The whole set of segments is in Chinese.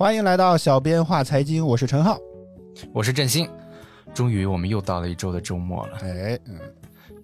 欢迎来到小编话财经，我是陈浩。我是振兴，终于我们又到了一周的周末了。哎，嗯，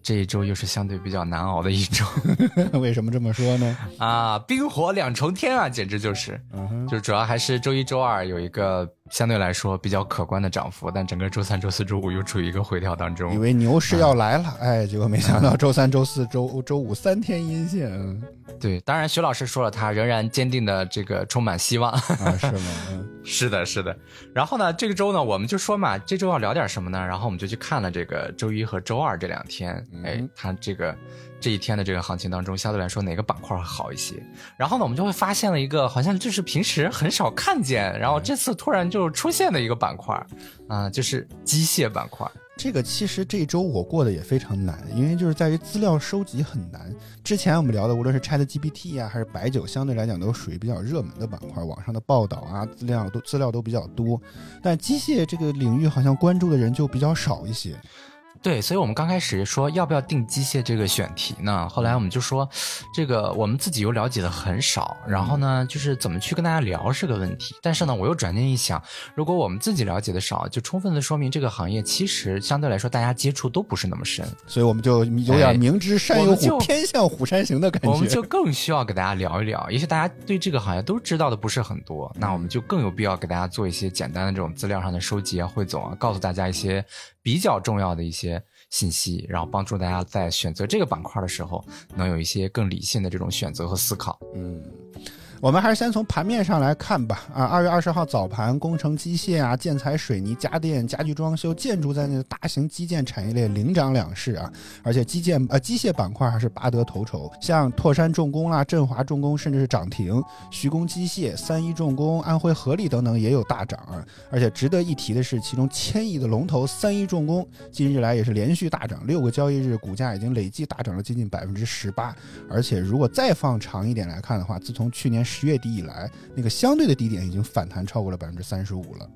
这一周又是相对比较难熬的一周 为什么这么说呢？啊，冰火两重天啊，简直就是，嗯，就主要还是周一周二有一个相对来说比较可观的涨幅，但整个周三、周四周五又处于一个回调当中以。为牛市要来了，哎，结果没想到周三、周四、周周五三天阴线，嗯对，当然徐老师说了，他仍然坚定的这个充满希望。啊，是吗？嗯 是的，是的。然后呢，这个周呢，我们就说嘛，这周要聊点什么呢？然后我们就去看了这个周一和周二这两天，哎他，这个这一天的这个行情当中，相对来说哪个板块会好一些？然后呢，我们就会发现了一个好像就是平时很少看见，然后这次突然就出现的一个板块，啊、就是机械板块。这个其实这一周我过得也非常难，因为就是在于资料收集很难。之前我们聊的，无论是 Chat GPT 啊，还是白酒，相对来讲都属于比较热门的板块，网上的报道啊，资料都资料都比较多。但机械这个领域好像关注的人就比较少一些。对，所以我们刚开始说要不要定机械这个选题呢？后来我们就说，这个我们自己又了解的很少，然后呢，就是怎么去跟大家聊是个问题。但是呢，我又转念一想，如果我们自己了解的少，就充分的说明这个行业其实相对来说大家接触都不是那么深，所以我们就有点明知山有虎，偏向虎山行的感觉。我们就更需要给大家聊一聊。也许大家对这个行业都知道的不是很多，那我们就更有必要给大家做一些简单的这种资料上的收集啊、汇总啊，告诉大家一些比较重要的一些信息，然后帮助大家在选择这个板块的时候，能有一些更理性的这种选择和思考。嗯，我们还是先从盘面上来看吧。啊，二月二十号早盘，工程机械啊、建材、水泥、家电、家具装修、建筑在内的大型基建产业链领涨两市啊，而且基建呃机械板块还是拔得头筹，像拓山重工啦、振华重工甚至是涨停，徐工机械、三一重工、安徽合力等等也有大涨啊。而且值得一提的是，其中千亿的龙头三一重工近日来也是连续大涨，六个交易日股价已经累计大涨了接近百分之十八。而且如果再放长一点来看的话，自从去年十月底以来，那个相对的低点已经反弹超过了百分之三十五了。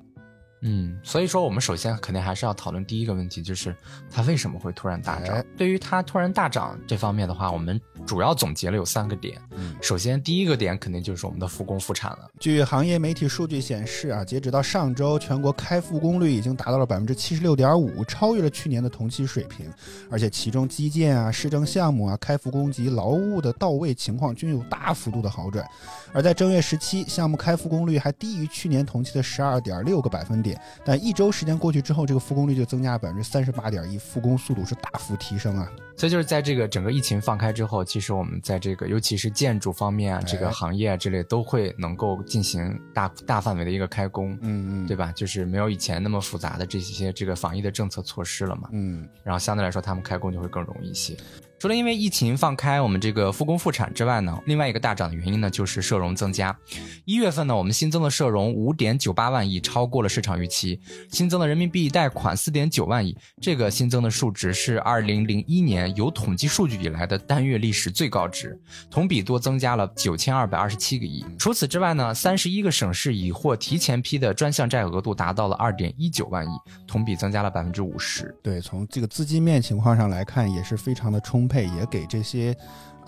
嗯，所以说我们首先肯定还是要讨论第一个问题，就是它为什么会突然大涨哎。对于它突然大涨这方面的话，我们主要总结了有三个点。嗯首先第一个点肯定就是我们的复工复产了。据行业媒体数据显示啊，截止到上周，全国开复工率已经达到了百分之七十六点五，超越了去年的同期水平。而且其中基建啊、市政项目啊、开复工及劳务的到位情况均有大幅度的好转。而在正月十七，项目开复工率还低于去年同期的十二点六个百分点，但一周时间过去之后，这个复工率就增加了百分之三十八点一，复工速度是大幅提升啊。所以就是在这个整个疫情放开之后，其实我们在这个尤其是建筑方面啊，这个行业啊之类都会能够进行大大范围的一个开工，嗯嗯，对吧？就是没有以前那么复杂的这些这个防疫的政策措施了嘛，嗯。然后相对来说他们开工就会更容易一些。除了因为疫情放开我们这个复工复产之外呢，另外一个大涨的原因呢就是社融增加。一月份呢，我们新增的社融五点九八万亿，超过了市场预期，新增的人民币贷款四点九万亿，这个新增的数值是二零零一年有统计数据以来的单月历史最高值，同比多增加了九千二百二十七个亿。除此之外呢，三十一个省市已获提前批的专项债额度达到了二点一九万亿，同比增加了百分之五十。对，从这个资金面情况上来看，也是非常的充配，也给这些。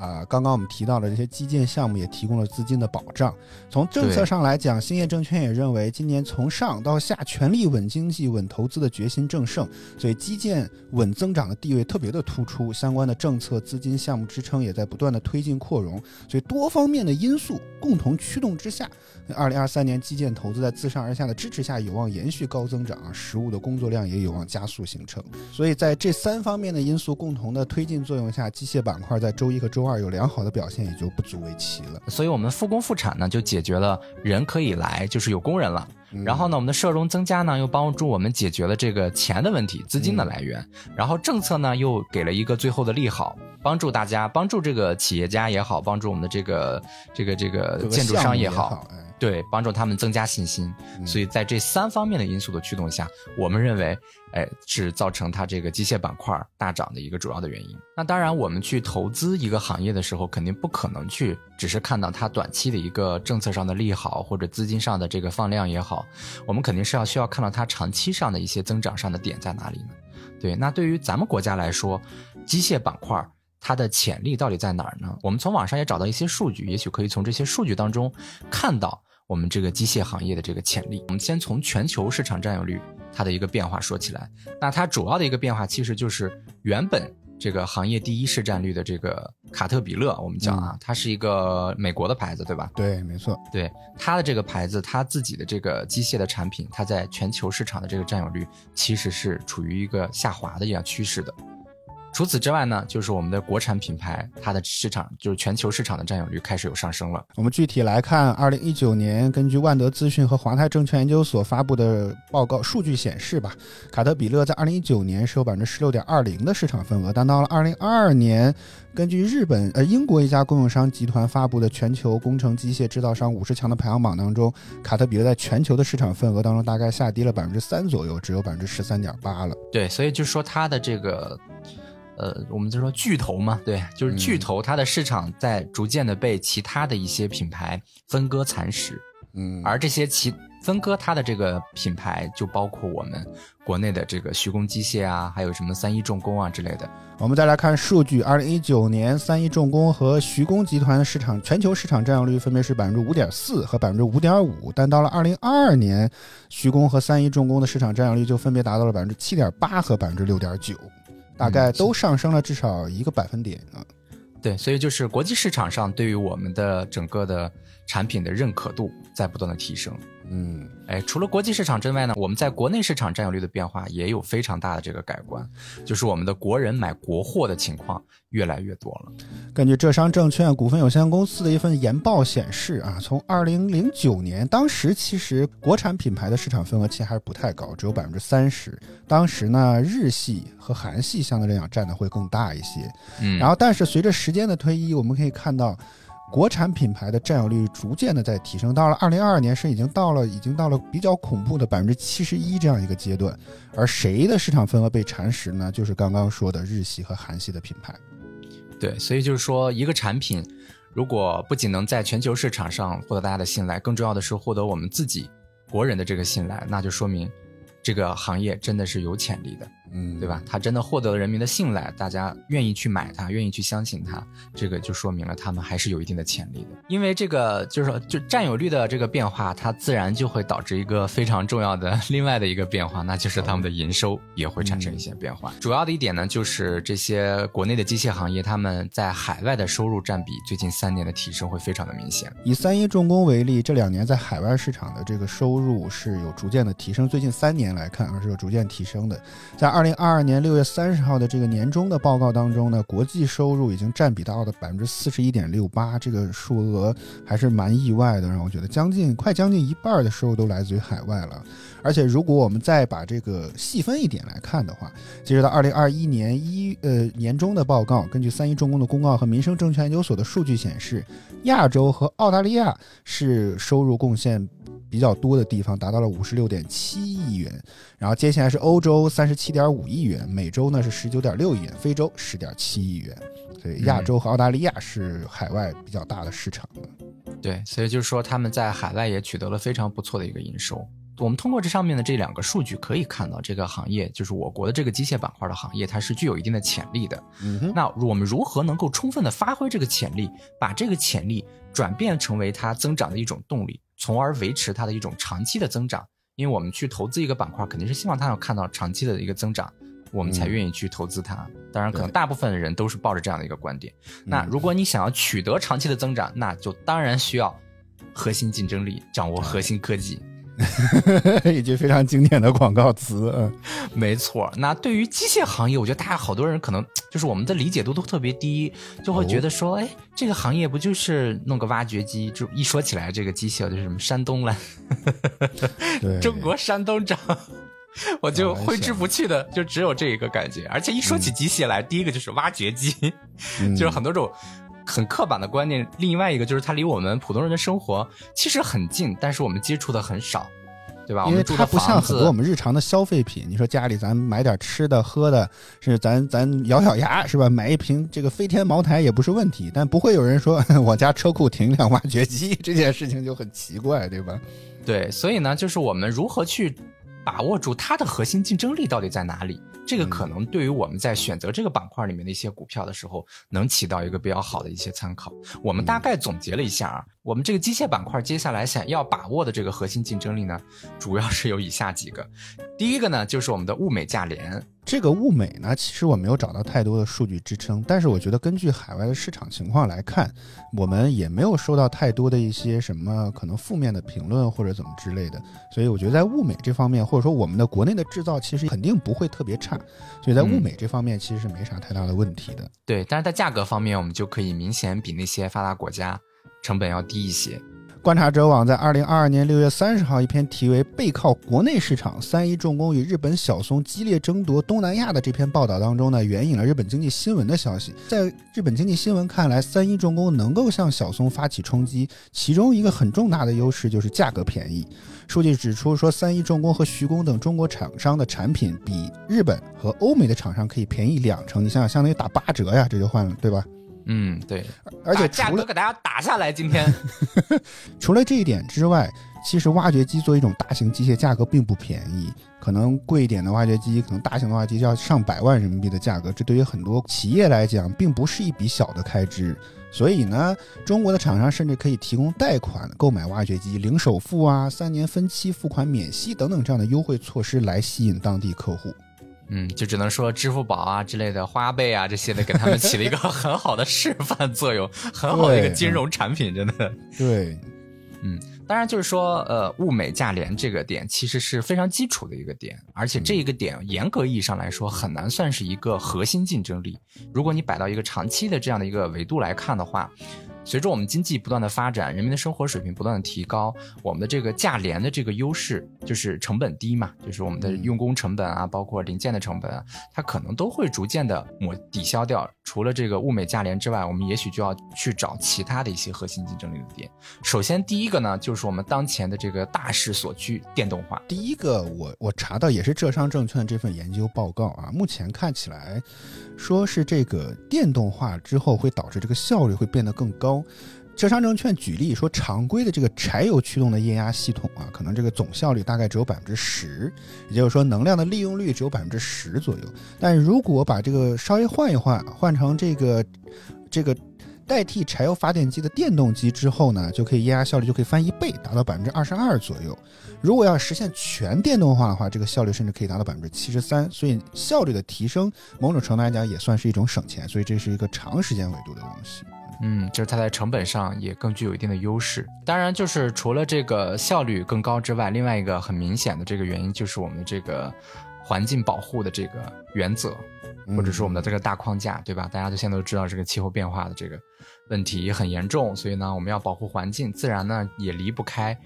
啊、刚刚我们提到的这些基建项目也提供了资金的保障。从政策上来讲，兴业证券也认为，今年从上到下全力稳经济、稳投资的决心正盛，所以基建稳增长的地位特别的突出。相关的政策、资金、项目支撑也在不断的推进扩容，所以多方面的因素共同驱动之下，二零二三年基建投资在自上而下的支持下，有望延续高增长，实物的工作量也有望加速形成。所以在这三方面的因素共同的推进作用下，机械板块在周一和周二有良好的表现，也就不足为奇了。所以我们复工复产呢，就解决了人可以来，就是有工人了。嗯然后呢，我们的社融增加呢，又帮助我们解决了这个钱的问题、资金的来源。然后政策呢，又给了一个最后的利好，帮助大家，帮助这个企业家也好，帮助我们的这个这个这个建筑项目也商好，哎，对，帮助他们增加信心。嗯所以在这三方面的因素的驱动下，我们认为，哎，是造成它这个机械板块大涨的一个主要的原因。那当然，我们去投资一个行业的时候，肯定不可能去只是看到它短期的一个政策上的利好，或者资金上的这个放量也好，我们肯定是要需要看到它长期上的一些增长上的点在哪里呢？对，那对于咱们国家来说，机械板块它的潜力到底在哪儿呢？我们从网上也找到一些数据，也许可以从这些数据当中看到。我我们这个机械行业的这个潜力。我们先从全球市场占有率它的一个变化说起来，那它主要的一个变化其实就是原本这个行业第一市占率的这个卡特彼勒，我们讲啊，它是一个美国的牌子，对吧？对，没错。对它的这个牌子，它自己的这个机械的产品，它在全球市场的这个占有率其实是处于一个下滑的一样趋势的。除此之外呢，就是我们的国产品牌，它的市场就是全球市场的占有率开始有上升了。我们具体来看，二零一九年根据万德资讯和华泰证券研究所发布的报告数据显示吧，卡特彼勒在二零一九年是有百分之十六点二零的市场份额，但到了二零二二年，根据日本呃英国一家供应商集团发布的全球工程机械制造商五十强的排行榜当中，卡特彼勒在全球的市场份额当中大概下跌了百分之三左右，只有百分之十三点八了。对，所以就说它的这个。呃，我们就说巨头嘛，对，就是巨头，它的市场在逐渐的被其他的一些品牌分割蚕食，嗯，而这些其分割它的这个品牌，就包括我们国内的这个徐工机械啊，还有什么三一重工啊之类的。我们再来看数据，二零一九年三一重工和徐工集团的市场全球市场占有率分别是百分之五点四和百分之五点五，但到了二零二二年，徐工和三一重工的市场占有率就分别达到了百分之七点八和百分之六点九。大概都上升了至少一个百分点啊，对，所以就是国际市场上对于我们的整个的产品的认可度在不断的提升。嗯，哎，除了国际市场之外呢，我们在国内市场占有率的变化也有非常大的这个改观，就是我们的国人买国货的情况越来越多了。根据浙商证券股份有限公司的一份研报显示啊，从二零零九年，当时其实国产品牌的市场份额其实还是不太高，只有百分之三十。当时呢，日系和韩系相对来讲占的会更大一些。嗯，然后但是随着时间的推移，我们可以看到。国产品牌的占有率逐渐的在提升，到了二零二二年是已经到了已经到了比较恐怖的百分之七十一这样一个阶段，而谁的市场份额被蚕食呢？就是刚刚说的日系和韩系的品牌。对，所以就是说，一个产品如果不仅能在全球市场上获得大家的信赖，更重要的是获得我们自己国人的这个信赖，那就说明这个行业真的是有潜力的。嗯，对吧？他真的获得了人民的信赖，大家愿意去买它，愿意去相信它，这个就说明了他们还是有一定的潜力的。因为这个就是说，就占有率的这个变化，它自然就会导致一个非常重要的 另外的一个变化，那就是他们的营收也会产生一些变化。主要的一点呢，就是这些国内的机械行业，他们在海外的收入占比最近三年的提升会非常的明显。以三一重工为例，这两年在海外市场的这个收入是有逐渐的提升，最近三年来看，而是有逐渐提升的，在二。二零二二年六月三十号的这个年终的报告当中呢，国际收入已经占比到了百分之四十一点六八，这个数额还是蛮意外的，让我觉得将近快将近一半的收入都来自于海外了。而且如果我们再把这个细分一点来看的话，截止到二零二一年一呃年终的报告，根据三一重工的公告和民生证券研究所的数据显示，亚洲和澳大利亚是收入贡献。比较多的地方达到了五十六点七亿元，然后接下来是欧洲三十七点五亿元，美洲呢是十九点六亿元，非洲十点七亿元，所以亚洲和澳大利亚是海外比较大的市场。对，所以就是说他们在海外也取得了非常不错的一个营收。我们通过这上面的这两个数据可以看到，这个行业就是我国的这个机械板块的行业，它是具有一定的潜力的。嗯，那我们如何能够充分的发挥这个潜力，把这个潜力转变成为它增长的一种动力？从而维持它的一种长期的增长，因为我们去投资一个板块，肯定是希望它要看到长期的一个增长，我们才愿意去投资它。当然，可能大部分的人都是抱着这样的一个观点。那如果你想要取得长期的增长，那就当然需要核心竞争力，掌握核心科技。一句非常经典的广告词，嗯，没错。那对于机械行业，我觉得大家好多人可能就是我们的理解度都特别低，就会觉得说，哎，这个行业不就是弄个挖掘机？就一说起来，这个机械就是什么山东了，中国山东长，我就挥之不去的，就只有这一个感觉。而且一说起机械来，第一个就是挖掘机，就是很多种。很刻板的观念，另外一个就是它离我们普通人的生活其实很近，但是我们接触的很少，对吧？因为它不像很多我们日常的消费品，你说家里咱买点吃的喝的，是咱咱咬咬牙是吧？买一瓶这个飞天茅台也不是问题，但不会有人说 我家车库停辆挖掘机，这件事情就很奇怪，对吧？对，所以呢，就是我们如何去把握住它的核心竞争力到底在哪里。这个可能对于我们在选择这个板块里面的一些股票的时候，能起到一个比较好的一些参考。我们大概总结了一下啊，我们这个机械板块接下来想要把握的这个核心竞争力呢，主要是有以下几个。第一个呢，就是我们的物美价廉。这个物美呢，其实我没有找到太多的数据支撑，但是我觉得根据海外的市场情况来看，我们也没有收到太多的一些什么可能负面的评论或者怎么之类的，所以我觉得在物美这方面，或者说我们的国内的制造其实肯定不会特别差，所以在物美这方面其实是没啥太大的问题的。对，但是在价格方面，我们就可以明显比那些发达国家成本要低一些。观察者网在二零二二年六月三十号一篇题为《背靠国内市场，三一重工与日本小松激烈争夺东南亚》的这篇报道当中呢，援引了日本经济新闻的消息。在日本经济新闻看来，三一重工能够向小松发起冲击，其中一个很重大的优势就是价格便宜。数据指出，说三一重工和徐工等中国厂商的产品比日本和欧美的厂商可以便宜两成。你想想，相当于打八折呀，这就换了，对吧？嗯，对，而且价格给大家打下来。今天 除了这一点之外，其实挖掘机作为一种大型机械，价格并不便宜。可能贵一点的挖掘机，可能大型的挖掘机要上百万人民币的价格，这对于很多企业来讲，并不是一笔小的开支。所以呢，中国的厂商甚至可以提供贷款购买挖掘机，零首付啊，三年分期付款免息等等这样的优惠措施来吸引当地客户。嗯，就只能说支付宝啊之类的花呗啊这些的，给他们起了一个很好的示范作用，很好的一个金融产品，真的。对，嗯，当然就是说，呃，物美价廉这个点其实是非常基础的一个点，而且这一个点严格意义上来说很难算是一个核心竞争力。如果你摆到一个长期的这样的一个维度来看的话。随着我们经济不断的发展，人民的生活水平不断的提高，我们的这个价廉的这个优势，就是成本低嘛，就是我们的用工成本啊，包括零件的成本啊，它可能都会逐渐的抹抵消掉。除了这个物美价廉之外，我们也许就要去找其他的一些核心竞争力的点。首先，第一个呢，就是我们当前的这个大势所趋，电动化。第一个，我我查到也是浙商证券这份研究报告啊，目前看起来，说是这个电动化之后会导致这个效率会变得更高。浙商证券举例说，常规的这个柴油驱动的液压系统啊，可能这个总效率大概只有百分之十，也就是说能量的利用率只有百分之十左右。但如果把这个稍微换一换，换成这个这个代替柴油发电机的电动机之后呢，就可以液压效率就可以翻一倍，达到百分之二十二左右。如果要实现全电动化的话，这个效率甚至可以达到百分之七十三。所以效率的提升，某种程度来讲也算是一种省钱。所以这是一个长时间维度的东西。嗯，就是它在成本上也更具有一定的优势。当然，就是除了这个效率更高之外，另外一个很明显的这个原因就是我们的这个环境保护的这个原则，或者说我们的这个大框架，对吧？大家都现在都知道这个气候变化的这个问题很严重，所以呢，我们要保护环境，自然呢也离不开。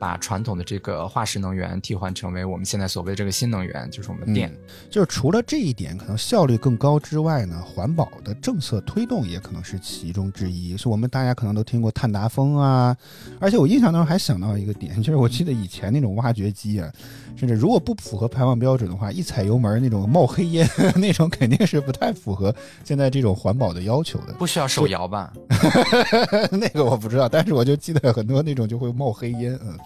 把传统的这个化石能源替换成为我们现在所谓的这个新能源，就是我们的电。就是除了这一点可能效率更高之外呢，环保的政策推动也可能是其中之一。是我们大家可能都听过碳达峰啊，而且我印象当中还想到一个点，就是我记得以前那种挖掘机啊，甚至如果不符合排放标准的话，一踩油门那种冒黑烟，那种肯定是不太符合现在这种环保的要求的。不需要手摇吧？那个我不知道，但是我就记得很多那种就会冒黑烟，嗯。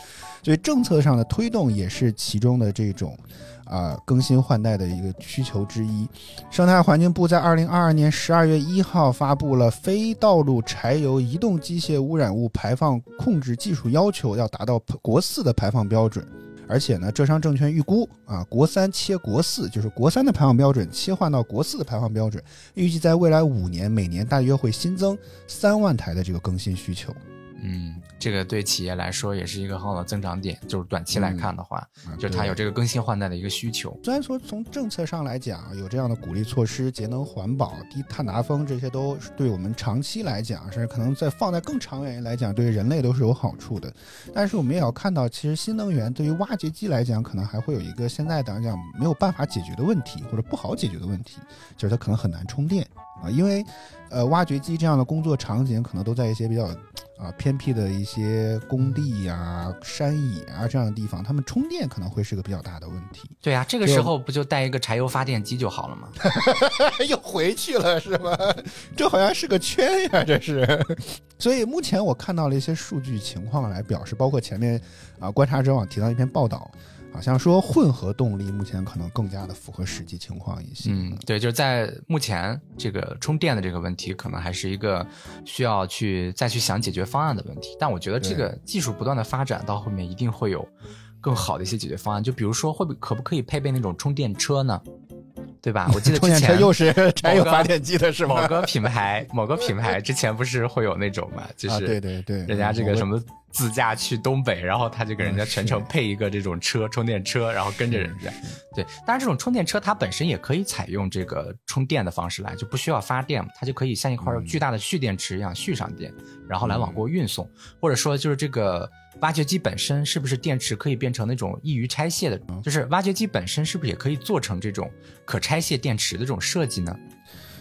所以政策上的推动也是其中的这种，啊更新换代的一个需求之一。生态环境部在二零二二年十二月一号发布了非道路柴油移动机械污染物排放控制技术要求，要达到国四的排放标准。而且呢，浙商证券预估啊，国三切国四，就是国三的排放标准切换到国四的排放标准，预计在未来五年每年大约会新增三万台的这个更新需求。嗯，这个对企业来说也是一个很好的增长点。就是短期来看的话，就是它有这个更新换代的一个需求。虽然说从政策上来讲有这样的鼓励措施，节能环保、低碳达峰，这些都对我们长期来讲，甚至可能在放在更长远来讲，对人类都是有好处的。但是我们也要看到，其实新能源对于挖掘机来讲，可能还会有一个现在来讲没有办法解决的问题，或者不好解决的问题，就是它可能很难充电啊，因为。呃，挖掘机这样的工作场景可能都在一些比较啊偏僻的一些工地呀、山野啊这样的地方，他们充电可能会是个比较大的问题。对呀，这个时候不就带一个柴油发电机就好了吗？又回去了是吗？这好像是个圈呀，这是。所以目前我看到了一些数据情况来表示，包括前面啊观察者网提到一篇报道。好像说混合动力目前可能更加的符合实际情况一些。嗯，对，就是在目前这个充电的这个问题，可能还是一个需要去再去想解决方案的问题。但我觉得这个技术不断的发展，到后面一定会有更好的一些解决方案。就比如说，会不可不可以配备那种充电车呢？对吧？我记得充电车之前又是柴油发电机的是吗？某个品牌，某个品牌之前不是会有那种嘛，就啊，是对对对，人家这个。什么自驾去东北，然后他就给人家全程配一个这种车充电车，然后跟着人家。对，当然这种充电车它本身也可以采用这个充电的方式来，就不需要发电，它就可以像一块巨大的蓄电池一样蓄上电，然后来往过运送。或者说就是这个挖掘机本身是不是电池可以变成那种易于拆卸的？就是挖掘机本身是不是也可以做成这种可拆卸电池的这种设计呢？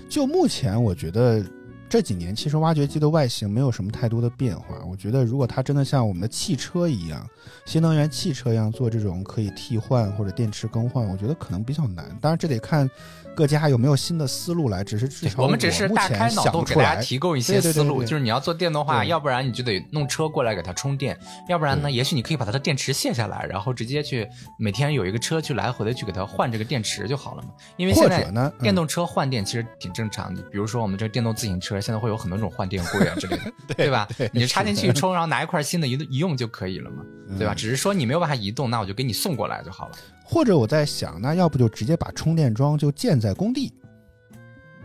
就目前，我觉得这几年其实挖掘机的外形没有什么太多的变化。我觉得如果它真的像我们的汽车一样，新能源汽车一样做这种可以替换或者电池更换，我觉得可能比较难。当然，这得看各家有没有新的思路来。只是至少我们只是大开脑洞给大家不出来。提供一些对对对思路，对就是你要做电动化，要不然你就得弄车过来给它充电，要不然呢，也许你可以把它的电池卸下来，然后直接去每天有一个车去来回的去给它换这个电池就好了嘛。因为现在电动车换电其实挺正常的，比如说我们这个电动自行车现在会有很多种换电柜啊之类的，对吧？对你就插进去一 充，然后拿一块新的一一用就可以了嘛，对吧？嗯只是说你没有办法移动，那我就给你送过来就好了。或者我在想，那要不就直接把充电桩就建在工地，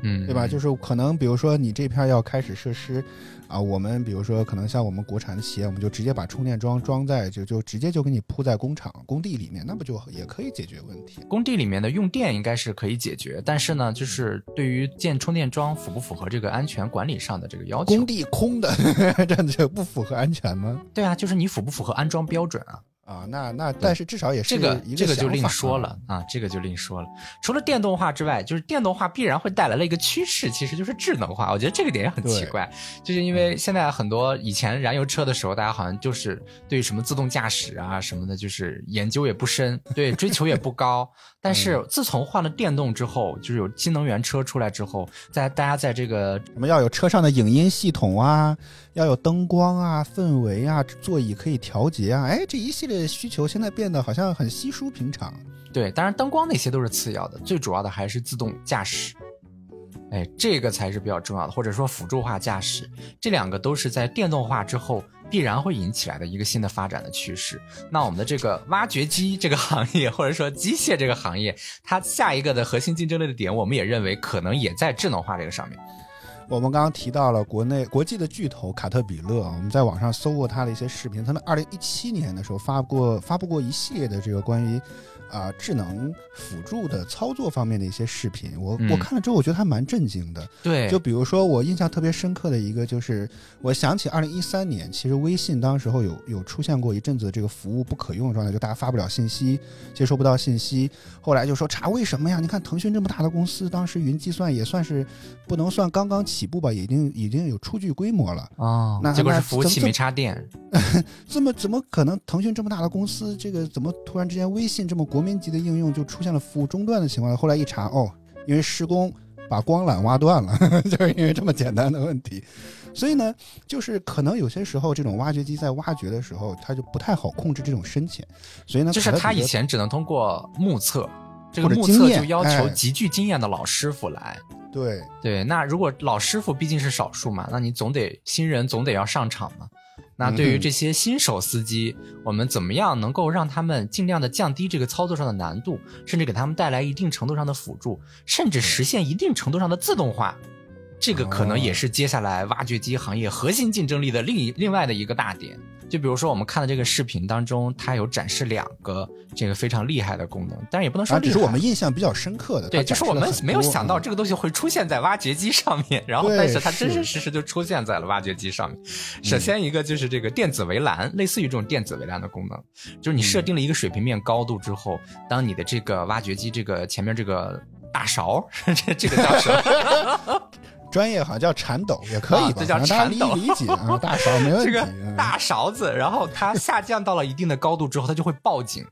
嗯，对吧？就是可能比如说你这片要开始设施，啊，我们比如说可能像我们国产的企业，我们就直接把充电桩装在就就直接就给你铺在工厂工地里面，那不就也可以解决问题？工地里面的用电应该是可以解决，但是呢，就是对于建充电桩符不符合这个安全管理上的这个要求工？地空的，这样就不符合安全吗？对啊，就是你符不符合安装标准啊？啊，那那但是至少也是这个这个就另说了啊，这个就另说了。除了电动化之外，就是电动化必然会带来了一个趋势，其实就是智能化。我觉得这个点也很奇怪，就是因为现在很多以前燃油车的时候，大家好像就是对什么自动驾驶啊什么的，就是研究也不深，对追求也不高。但是自从换了电动之后，就是有新能源车出来之后，在大家在这个什么要有车上的影音系统啊，要有灯光啊、氛围啊、座椅可以调节啊，哎，这一系列需求现在变得好像很稀疏平常。对，当然灯光那些都是次要的，最主要的还是自动驾驶。哎，这个才是比较重要的，或者说辅助化驾驶，这两个都是在电动化之后必然会引起来的一个新的发展的趋势。那我们的这个挖掘机这个行业，或者说机械这个行业，它下一个的核心竞争力的点，我们也认为可能也在智能化这个上面。我们刚刚提到了国内国际的巨头卡特彼勒，我们在网上搜过他的一些视频，他们二零一七年的时候发过发布过一系列的这个关于啊、智能辅助的操作方面的一些视频，我、嗯我看了之后，我觉得还蛮震惊的。对，就比如说，我印象特别深刻的一个，就是我想起二零一三年，其实微信当时候有有出现过一阵子这个服务不可用的状态，就大家发不了信息，接收不到信息。后来就说查为什么呀？你看腾讯这么大的公司，当时云计算也算是不能算刚刚起步吧，已经已经有初具规模了。啊那结果是服务器没插电。这么怎么可能？腾讯这么大的公司，这个怎么突然之间微信这么国民级的应用就出现了服务中断的情况？后来一查，哦，因为施工把光缆挖断了，就是因为这么简单的问题。所以呢，就是可能有些时候这种挖掘机在挖掘的时候，它就不太好控制这种深浅。所以呢，就是他以前只能通过目测，这个目测就要求哎极具经验的老师傅来。对对，那如果老师傅毕竟是少数嘛，那你总得新人总得要上场嘛。那对于嗯这些新手司机，我们怎么样能够让他们尽量的降低这个操作上的难度，甚至给他们带来一定程度上的辅助，甚至实现一定程度上的自动化？这个可能也是接下来挖掘机行业核心竞争力的另一另外的一个大点。就比如说我们看的这个视频当中，它有展示两个这个非常厉害的功能，但是也不能说啊，厉害，只是我们印象比较深刻的。对，就是我们没有想到嗯这个东西会出现在挖掘机上面，然后但是它真真实实就出现在了挖掘机上面。嗯首先一个就是这个电子围栏，类似于这种电子围栏的功能，就是你嗯设定了一个水平面高度之后，当你的这个挖掘机这个前面这个大勺，这 这个叫什么？专业好像叫铲斗，也可以这叫铲斗理解啊，大勺没问题。这个嗯大勺子，然后它下降到了一定的高度之后，它就会报警。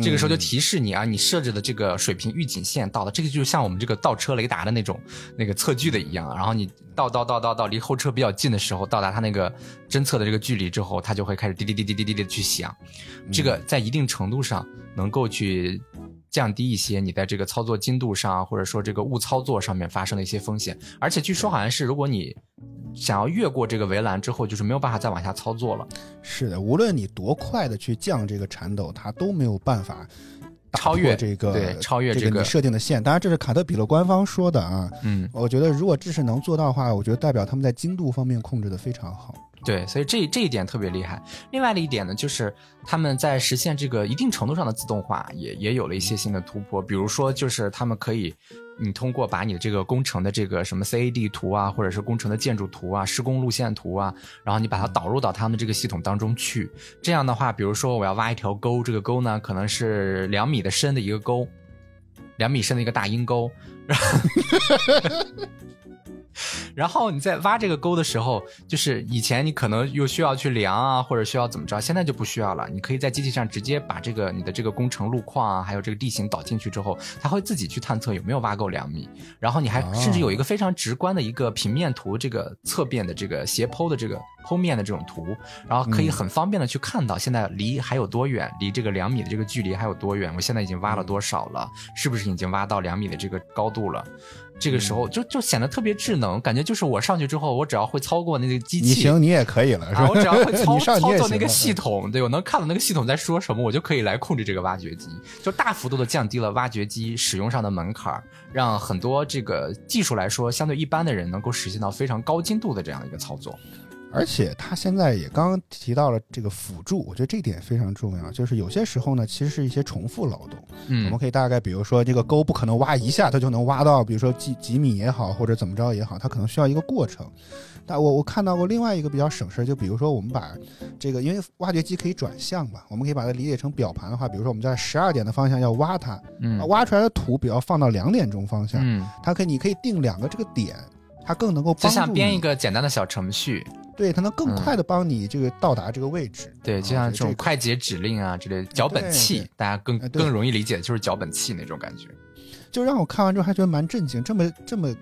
这个时候就嗯提示你啊，你设置的这个水平预警线到了，这个就像我们这个倒车雷达的那种那个测距的一样，然后你倒倒倒倒倒离后车比较近的时候，到达它那个侦测的这个距离之后，它就会开始滴滴滴滴滴滴滴的去响，这个在一定程度上能够去。降低一些你在这个操作精度上，或者说这个误操作上面发生的一些风险，而且据说好像是，如果你想要越过这个围栏之后，就是没有办法再往下操作了。是的，无论你多快的去降这个铲斗，它都没有办法超越这个对超越这个这你设定的线。当然，这是卡特彼勒官方说的啊。嗯，我觉得如果这是能做到的话，我觉得代表他们在精度方面控制的非常好。对，所以这这一点特别厉害。另外的一点呢，就是他们在实现这个一定程度上的自动化，也也有了一些新的突破。比如说，就是他们可以，你通过把你的这个工程的这个什么 CAD 图啊，或者是工程的建筑图啊、施工路线图啊，然后你把它导入到他们这个系统当中去。这样的话，比如说我要挖一条沟，这个沟呢可能是两米的深的一个沟，两米深的一个大阴沟，然后。然后你在挖这个沟的时候，就是以前你可能又需要去量啊，或者需要怎么着，现在就不需要了。你可以在机器上直接把这个你的这个工程路况啊，还有这个地形导进去之后，它会自己去探测有没有挖够两米。然后你还哦甚至有一个非常直观的一个平面图，这个侧边的这个斜剖的这个剖面的这种图，然后可以很方便的去看到现在离还有多远，离这个两米的这个距离还有多远，我现在已经挖了多少了，是不是已经挖到两米的这个高度了？这个时候就就显得特别智能，感觉就是我上去之后，我只要会操作那个机器，你行，你也可以了，是吧？啊，我只要会操 操作那个系统，对我能看到那个系统在说什么，我就可以来控制这个挖掘机，就大幅度的降低了挖掘机使用上的门槛，让很多这个技术来说相对一般的人能够实现到非常高精度的这样一个操作。而且他现在也刚刚提到了这个辅助，我觉得这点非常重要。就是有些时候呢，其实是一些重复劳动。嗯我嗯们可以大概，比如说这个沟不可能挖一下它就能挖到，比如说几几米也好，或者怎么着也好，它可能需要一个过程。但我我看到过另外一个比较省事儿，就比如说我们把这个，因为挖掘机可以转向嘛，我们可以把它理解成表盘的话，比如说我们在十二点的方向要挖它，嗯挖出来的土比较放到两点钟方向，嗯，它可以你可以定两个这个点。它更能够就帮助你像编一个简单的小程序，对，它能更嗯快的帮你这个到达这个位置。对，啊就像这种快捷指令啊之类的，脚本器对，大家更更容易理解，就是脚本器那种感觉。就让我看完之后还觉得蛮震惊，这么这么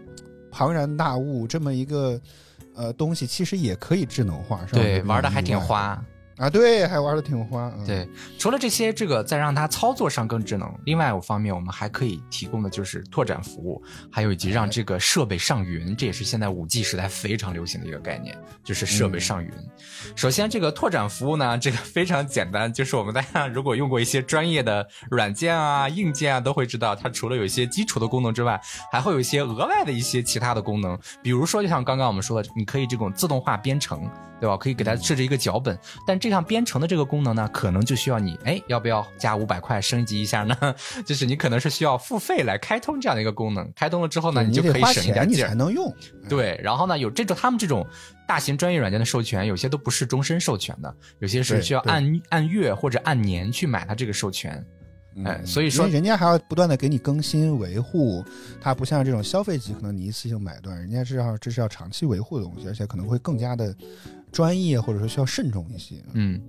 庞然大物，这么一个呃东西，其实也可以智能化，是吧？对，玩的还挺花。啊，对，还玩的挺欢。嗯、，对，除了这些，这个再让它操作上更智能，另外一方面，我们还可以提供的就是拓展服务，还有以及让这个设备上云，这也是现在五 G 时代非常流行的一个概念，就是设备上云。首先，这个拓展服务呢，这个非常简单，就是我们大家如果用过一些专业的软件啊、硬件啊，都会知道，它除了有一些基础的功能之外，还会有一些额外的一些其他的功能，比如说，就像刚刚我们说的，你可以这种自动化编程。对吧？可以给它设置一个脚本，但这项编程的这个功能呢，可能就需要你，哎，要不要加五百块升级一下呢？就是你可能是需要付费来开通这样的一个功能，开通了之后呢，你就可以省一点劲儿。才能用。对，然后呢，有这种他们这种大型专业软件的授权，有些都不是终身授权的，有些是需要按按月或者按年去买它这个授权。哎嗯所以说人家还要不断的给你更新维护，它不像这种消费级，可能你一次性买断，人家是要这是要长期维护的东西，而且可能会更加的专业，或者说需要慎重一些。嗯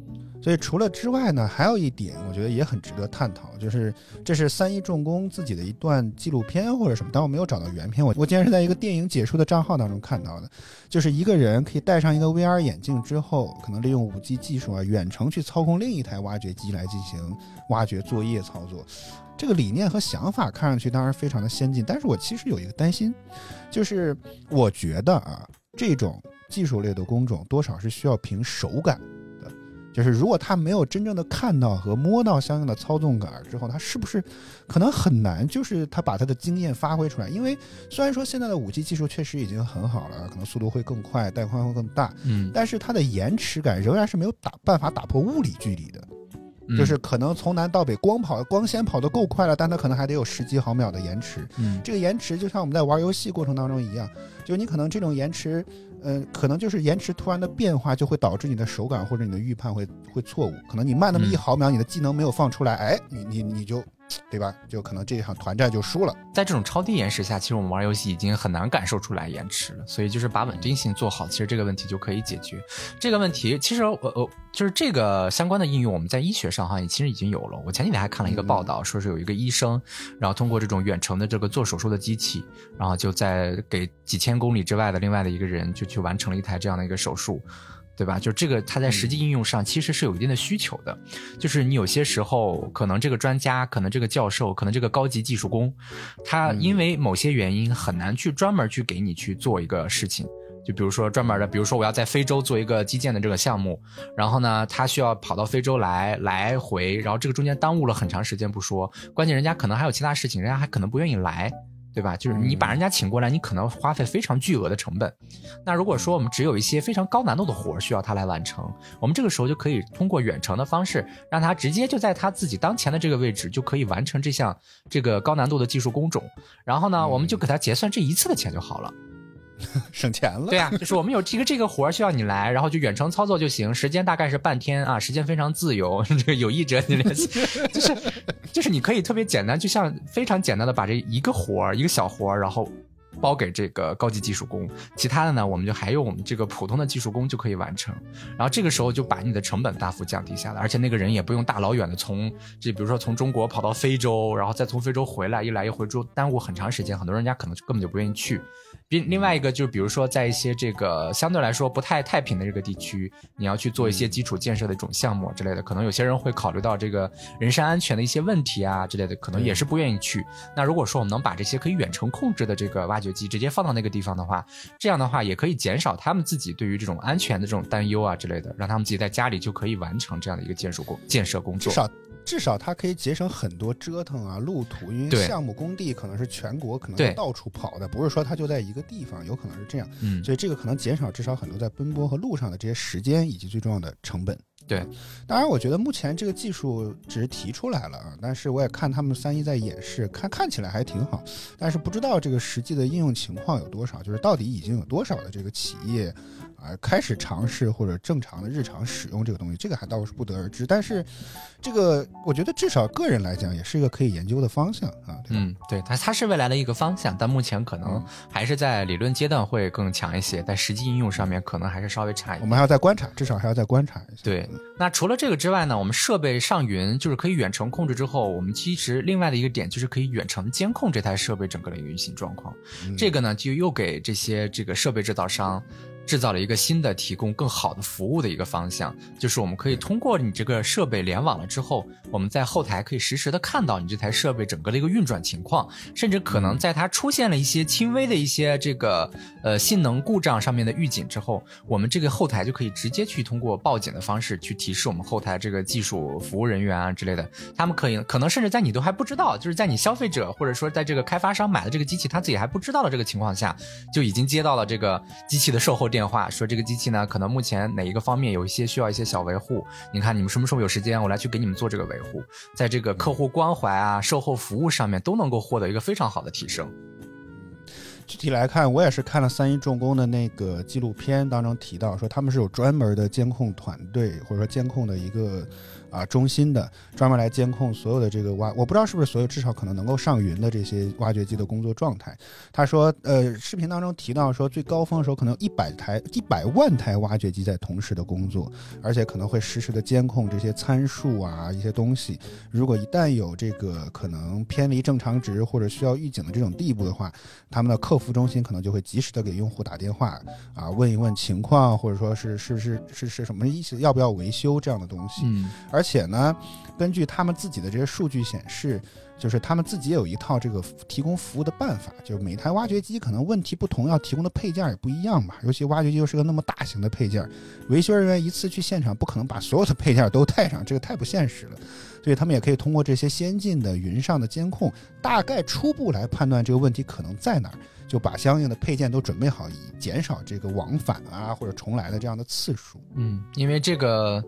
所以除了之外呢，还有一点我觉得也很值得探讨，就是这是三一重工自己的一段纪录片或者什么，但我没有找到原片。我我竟然是在一个电影解说的账号当中看到的，就是一个人可以戴上一个 VR 眼镜之后，可能利用 5G 技术啊，远程去操控另一台挖掘机来进行挖掘作业操作。这个理念和想法看上去当然非常的先进，但是我其实有一个担心，就是我觉得啊，这种技术类的工种多少是需要凭手感的。就是如果他没有真正的看到和摸到相应的操纵杆之后，他是不是可能很难，就是他把他的经验发挥出来？因为虽然说现在的五 G 技术确实已经很好了，可能速度会更快，带宽会更大，嗯，但是它的延迟感仍然是没有打办法打破物理距离的。嗯就是可能从南到北光跑光纤跑得够快了，但它可能还得有十几毫秒的延迟。嗯这个延迟就像我们在玩游戏过程当中一样，就是你可能这种延迟，呃，可能就是延迟突然的变化就会导致你的手感或者你的预判会会错误。可能你慢那么一嗯毫秒，你的技能没有放出来，哎，你你你就对吧？就可能这场团战就输了。在这种超低延时下，其实我们玩游戏已经很难感受出来延迟了，所以就是把稳定性做好，其实这个问题就可以解决。这个问题其实我我就是这个相关的应用，我们在医学上哈也其实已经有了。我前几天还看了一个报道，说是有一个医生，然后通过这种远程的这个做手术的机器，然后就在给几千公里之外的另外的一个人就去完成了一台这样的一个手术。对吧？就这个，它在实际应用上其实是有一定的需求的。就是你有些时候，可能这个专家，可能这个教授，可能这个高级技术工，他因为某些原因很难去专门去给你去做一个事情。就比如说专门的，比如说我要在非洲做一个基建的这个项目，然后呢，他需要跑到非洲来来回，然后这个中间耽误了很长时间不说，关键人家可能还有其他事情，人家还可能不愿意来。对吧？就是你把人家请过来，你可能花费非常巨额的成本。那如果说我们只有一些非常高难度的活需要他来完成，我们这个时候就可以通过远程的方式，让他直接就在他自己当前的这个位置就可以完成这项这个高难度的技术工种。然后呢，我们就给他结算这一次的钱就好了。省钱了，对啊，就是我们有这个这个活儿需要你来，然后就远程操作就行，时间大概是半天啊，时间非常自由，这个有意者你联系，就是就是你可以特别简单，就像非常简单的把这一个活儿一个小活儿，然后。包给这个高级技术工，其他的呢，我们就还用我们这个普通的技术工就可以完成。然后这个时候就把你的成本大幅降低下来，而且那个人也不用大老远的从这，比如说从中国跑到非洲，然后再从非洲回来，一来一回就耽误很长时间，很多人家可能根本就不愿意去。另另外一个就是，比如说在一些这个相对来说不太太平的这个地区，你要去做一些基础建设的一种项目之类的，可能有些人会考虑到这个人身安全的一些问题啊之类的，可能也是不愿意去。那如果说我们能把这些可以远程控制的这个挖掘机直接放到那个地方的话，这样的话也可以减少他们自己对于这种安全的这种担忧啊之类的，让他们自己在家里就可以完成这样的一个建设工建设工作。至少它可以节省很多折腾啊，路途，因为项目工地可能是全国，可能到处跑的，不是说它就在一个地方，有可能是这样。嗯，所以这个可能减少至少很多在奔波和路上的这些时间，以及最重要的成本。对，当然，我觉得目前这个技术只是提出来了啊，但是我也看他们三一在演示，看看起来还挺好，但是不知道这个实际的应用情况有多少，就是到底已经有多少的这个企业。啊，开始尝试或者正常的日常使用这个东西，这个还倒是不得而知。但是，这个我觉得至少个人来讲，也是一个可以研究的方向啊。嗯，对，它它是未来的一个方向，但目前可能还是在理论阶段会更强一些，在实际应用上面可能还是稍微差一点。我们还要再观察，至少还要再观察一下。对，那除了这个之外呢，我们设备上云就是可以远程控制之后，我们其实另外的一个点就是可以远程监控这台设备整个的运行状况。这个呢，就又给这些这个设备制造商。制造了一个新的提供更好的服务的一个方向，就是我们可以通过你这个设备联网了之后，我们在后台可以实时的看到你这台设备整个的一个运转情况，甚至可能在它出现了一些轻微的一些这个呃性能故障上面的预警之后，我们这个后台就可以直接去通过报警的方式去提示我们后台这个技术服务人员啊之类的，他们可以可能甚至在你都还不知道，就是在你消费者或者说在这个开发商买的这个机器他自己还不知道的这个情况下，就已经接到了这个机器的售后电。电话说这个机器呢，可能目前哪一个方面有一些需要一些小维护？你看你们什么时候有时间，我来去给你们做这个维护，在这个客户关怀啊、售后服务上面都能够获得一个非常好的提升。具体来看，我也是看了三一重工的那个纪录片当中提到，说他们是有专门的监控团队，或者说监控的一个。啊，中心的专门来监控所有的这个挖，我不知道是不是所有，至少可能能够上云的这些挖掘机的工作状态。他说，呃，视频当中提到说，最高峰的时候可能一百台、一百万台挖掘机在同时的工作，而且可能会实时的监控这些参数啊，一些东西。如果一旦有这个可能偏离正常值或者需要预警的这种地步的话，他们的客服中心可能就会及时的给用户打电话啊，问一问情况，或者说是是是是是什么意思，要不要维修这样的东西。嗯，而而且呢，根据他们自己的这些数据显示，就是他们自己也有一套这个提供服务的办法。就是每台挖掘机可能问题不同，要提供的配件也不一样嘛。尤其挖掘机又是个那么大型的配件，维修人员一次去现场不可能把所有的配件都带上，这个太不现实了。所以他们也可以通过这些先进的云上的监控，大概初步来判断这个问题可能在哪儿，就把相应的配件都准备好，以减少这个往返啊或者重来的这样的次数。嗯，因为这个。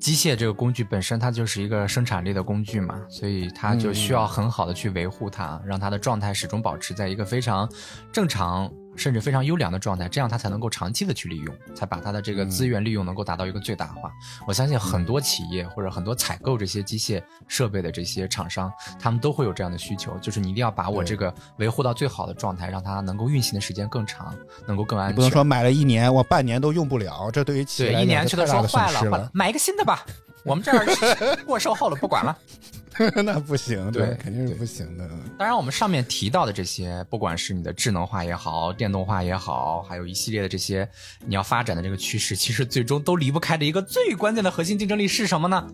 机械这个工具本身它就是一个生产力的工具嘛，所以它就需要很好的去维护它，让它的状态始终保持在一个非常正常。甚至非常优良的状态，这样它才能够长期的去利用，才把它的这个资源利用能够达到一个最大化。我相信很多企业或者很多采购这些机械设备的这些厂商，他们都会有这样的需求，就是你一定要把我这个维护到最好的状态，让它能够运行的时间更长，能够更安全。不能说买了一年，我半年都用不了，这对于企业对一年去的说坏了，坏了，买一个新的吧。我们这儿 过售后了，不管了。那不行，对，肯定是不行的。当然，我们上面提到的这些，不管是你的智能化也好，电动化也好，还有一系列的这些你要发展的这个趋势，其实最终都离不开的一个最关键的核心竞争力是什么呢？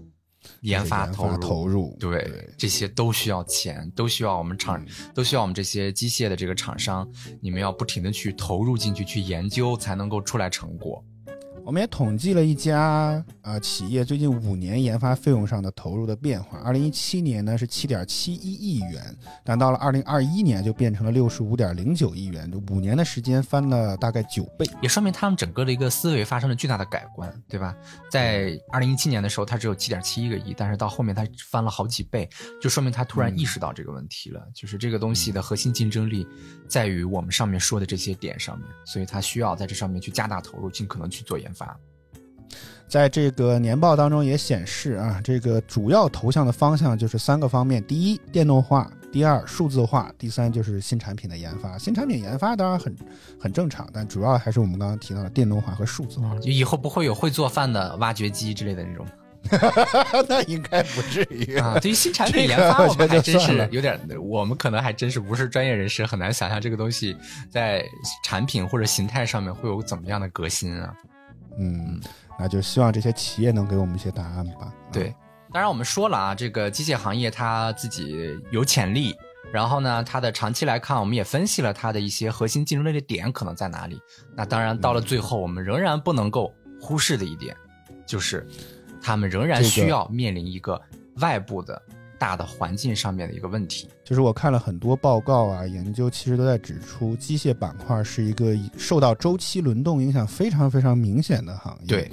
研发投入。投入，对，这些都需要钱，都需要我们厂，都需要我们这些机械的这个厂商，你们要不停的去投入进去，去研究，才能够出来成果。我们也统计了一家啊企业最近五年研发费用上的投入的变化。二零一七年呢是七点七一亿元，但到了二零二一年就变成了六十五点零九亿元，就五年的时间翻了大概九倍，也说明他们整个的一个思维发生了巨大的改观，对吧？在二零一七年的时候，它只有七点七一个亿，但是到后面它翻了好几倍，就说明他突然意识到这个问题了，就是这个东西的核心竞争力在于我们上面说的这些点上面，所以他需要在这上面去加大投入，尽可能去做研。发，在这个年报当中也显示啊，这个主要投向的方向就是三个方面：第一，电动化；第二，数字化；第三，就是新产品的研发。新产品研发当然很很正常，但主要还是我们刚刚提到的电动化和数字化。就以后不会有会做饭的挖掘机之类的那种，那应该不至于啊。对于新产品研发，我们还真是有点，我们可能还真是不是专业人士，很难想象这个东西在产品或者形态上面会有怎么样的革新啊。嗯，那就希望这些企业能给我们一些答案吧。对，当然我们说了啊，这个机械行业它自己有潜力，然后呢，它的长期来看，我们也分析了它的一些核心竞争力的点可能在哪里。那当然到了最后，我们仍然不能够忽视的一点，就是他们仍然需要面临一个外部的。大的环境上面的一个问题，就是我看了很多报告啊，研究其实都在指出，机械板块是一个受到周期轮动影响非常非常明显的行业。对，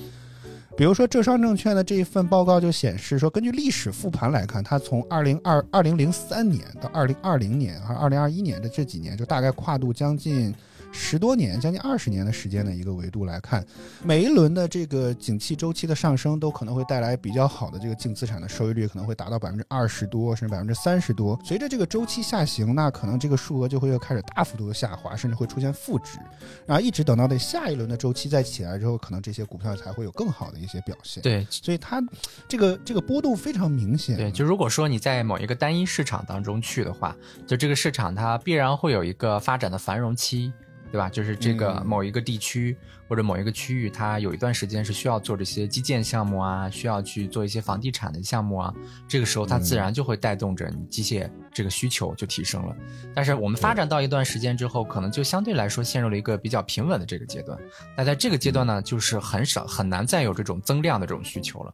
比如说浙商证券的这一份报告就显示说，根据历史复盘来看，它从二零二二零零三年到二零二零年和二零二一年的这几年，就大概跨度将近。十多年，将近二十年的时间的一个维度来看，每一轮的这个景气周期的上升，都可能会带来比较好的这个净资产的收益率，可能会达到百分之二十多，甚至百分之三十多。随着这个周期下行，那可能这个数额就会又开始大幅度的下滑，甚至会出现负值。然后一直等到那下一轮的周期再起来之后，可能这些股票才会有更好的一些表现。对，所以它这个这个波动非常明显。对，就如果说你在某一个单一市场当中去的话，就这个市场它必然会有一个发展的繁荣期。对吧？就是这个某一个地区或者某一个区域，它有一段时间是需要做这些基建项目啊，需要去做一些房地产的项目啊。这个时候，它自然就会带动着你机械这个需求就提升了。但是我们发展到一段时间之后，可能就相对来说陷入了一个比较平稳的这个阶段。那在这个阶段呢，就是很少很难再有这种增量的这种需求了。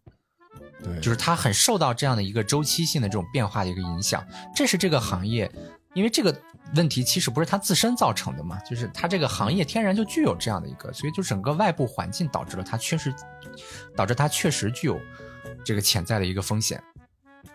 对，就是它很受到这样的一个周期性的这种变化的一个影响。这是这个行业，因为这个。问题其实不是它自身造成的嘛，就是它这个行业天然就具有这样的一个，所以就整个外部环境导致了它确实，导致它确实具有这个潜在的一个风险。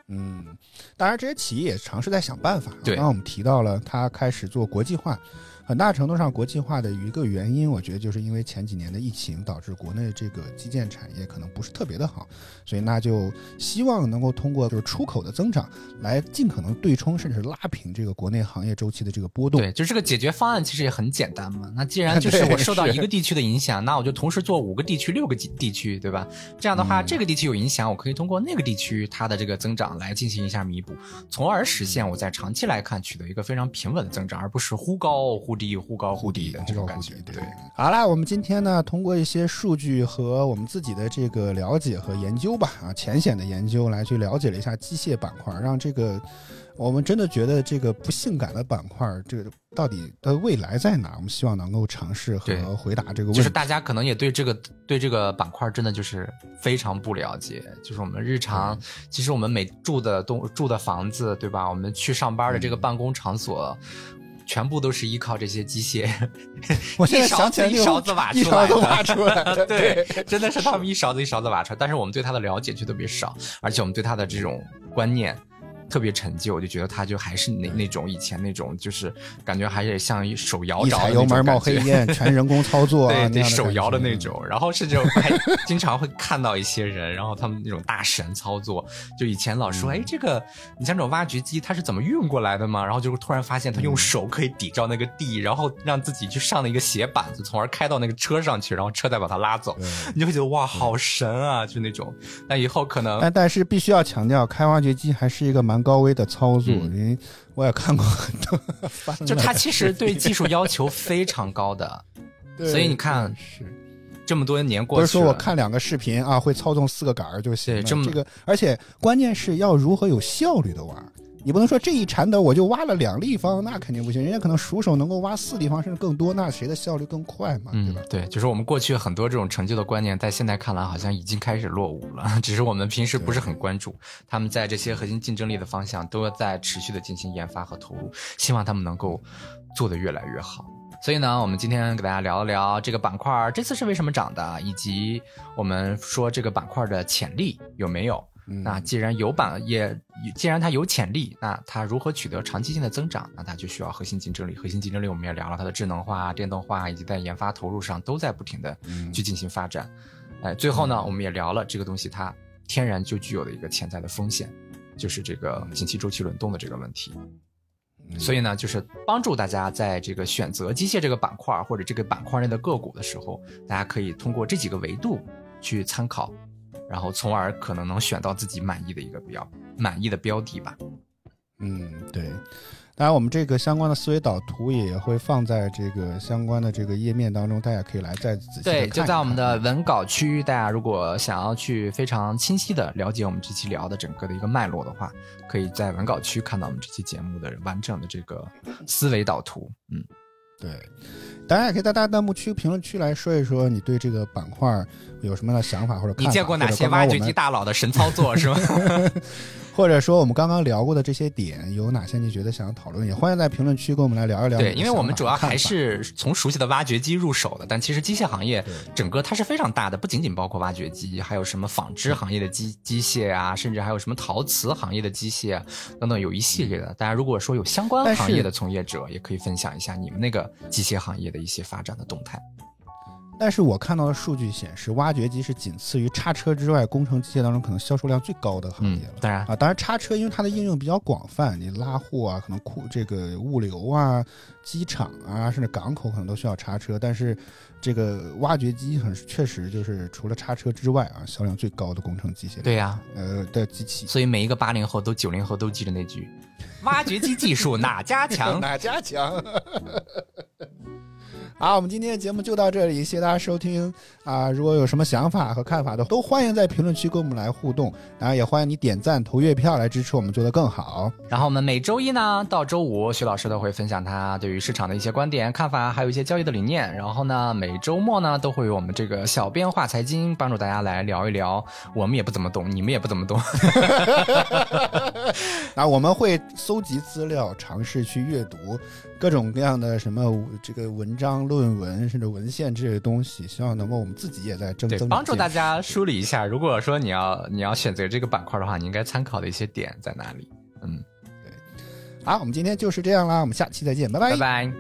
嗯，当然这些企业也尝试在想办法。对，刚刚我们提到了它开始做国际化。很大程度上，国际化的一个原因，我觉得就是因为前几年的疫情导致国内这个基建产业可能不是特别的好，所以那就希望能够通过就是出口的增长来尽可能对冲甚至拉平这个国内行业周期的这个波动。对，就这个解决方案其实也很简单嘛。那既然 就是我受到一个地区的影响，那我就同时做五个地区、六个地区，对吧？这样的话，这个地区有影响，我可以通过那个地区它的这个增长来进行一下弥补，从而实现我在长期来看取得一个非常平稳的增长，而不是忽高忽。低忽高忽低的这种感觉，对。好啦，我们今天呢，通过一些数据和我们自己的这个了解和研究吧，啊，浅显的研究来去了解了一下机械板块，让这个我们真的觉得这个不性感的板块，这个到底的未来在哪？我们希望能够尝试和回答这个问题。就是大家可能也对这个对这个板块真的就是非常不了解。就是我们日常，其实我们每住的东住的房子，对吧？我们去上班的这个办公场所。全部都是依靠这些机械，我现在想起来一勺子挖出来，挖出来，对，真的是他们一勺子一勺子挖出来。但是我们对它的了解却特别少，而且我们对它的这种观念特别陈旧，我就觉得他就还是那那种以前那种，就是感觉还是像手摇一着油门冒黑烟，全人工操作啊，对手摇的那种，然后甚至还 经常会看到一些人，然后他们那种大神操作，就以前老说，嗯。哎，这个你像这种挖掘机，它是怎么运过来的吗？然后就突然发现，他嗯。用手可以抵着那个地，然后让自己去上了一个斜板子，从而开到那个车上去，然后车再把它拉走，你就会觉得哇，好神啊，就那种。那以后可能但但是必须要强调，开挖掘机还是一个蛮高危的操作，嗯因为我也看过很多就他其实对技术要求非常高的，所以你看是。这么多年过去了，不是说我看两个视频啊，会操纵四个杆儿就行了。对这么个，而且关键是要如何有效率的挖。你不能说这一铲斗我就挖了两立方，那肯定不行。人家可能熟手能够挖四立方甚至更多，那谁的效率更快嘛？对吧？，嗯对，就是我们过去很多这种成就的观念，在现在看来好像已经开始落伍了，只是我们平时不是很关注。他们在这些核心竞争力的方向都在持续的进行研发和投入，希望他们能够做得越来越好。所以呢，我们今天给大家聊一聊这个板块儿这次是为什么涨的，以及我们说这个板块的潜力有没有。嗯那既然有板也，既然它有潜力，那它如何取得长期性的增长？那它就需要核心竞争力。核心竞争力我们也聊了它的智能化、电动化，以及在研发投入上都在不停的嗯去进行发展。哎，最后呢，我们也聊了这个东西它天然就具有的一个潜在的风险，就是这个景气周期轮动的这个问题。嗯所以呢，就是帮助大家在这个选择机械这个板块或者这个板块内的个股的时候，大家可以通过这几个维度去参考，然后从而可能能选到自己满意的一个比较满意的标的吧。嗯，对。当然，我们这个相关的思维导图也会放在这个相关的这个页面当中，大家可以来再仔细地对，就在我们的文稿区，大家如果想要去非常清晰的了解我们这期聊的整个的一个脉络的话，可以在文稿区看到我们这期节目的完整的这个思维导图。嗯，对，大家也可以在大家弹幕区、评论区来说一说你对这个板块有什么样的想法或者看法。你见过哪些挖掘机大佬的神操作是吗？或者说我们刚刚聊过的这些点，有哪些你觉得想要讨论？也欢迎在评论区跟我们来聊一聊。对，因为我们主要还是从熟悉的挖掘机入手的，但其实机械行业整个它是非常大的，不仅仅包括挖掘机，还有什么纺织行业的机机械啊，甚至还有什么陶瓷行业的机械啊，等等，有一系列的。大家如果说有相关行业的从业者，也可以分享一下你们那个机械行业的一些发展的动态。但是我看到的数据显示，挖掘机是仅次于叉车之外，工程机械当中可能销售量最高的行嗯业了。，当然，啊，当然叉车因为它的应用比较广泛，你拉货啊，可能库这个物流啊、机场啊，甚至港口可能都需要叉车。但是这个挖掘机很确实就是除了叉车之外啊，销量最高的工程机械对呀、呃的机器。所以每一个八零后都九零后都记着那句：挖掘机技术哪家强？哪家强？好，我们今天的节目就到这里，谢谢大家收听啊！如果有什么想法和看法的，都欢迎在评论区跟我们来互动，当然也欢迎你点赞、投月票来支持我们做得更好。然后我们每周一呢到周五，徐老师都会分享他对于市场的一些观点、看法，还有一些交易的理念。然后呢，每周末呢都会有我们这个小编话财经，帮助大家来聊一聊。我们也不怎么懂，你们也不怎么懂。那我们会搜集资料，尝试去阅读各种各样的什么这个文章、论文，甚至文献这些东西，希望能够我们自己也在增帮助大家。梳理一下。如果说你要你要选择这个板块的话，你应该参考的一些点在哪里？嗯，对好，我们今天就是这样啦，我们下期再见，拜拜拜。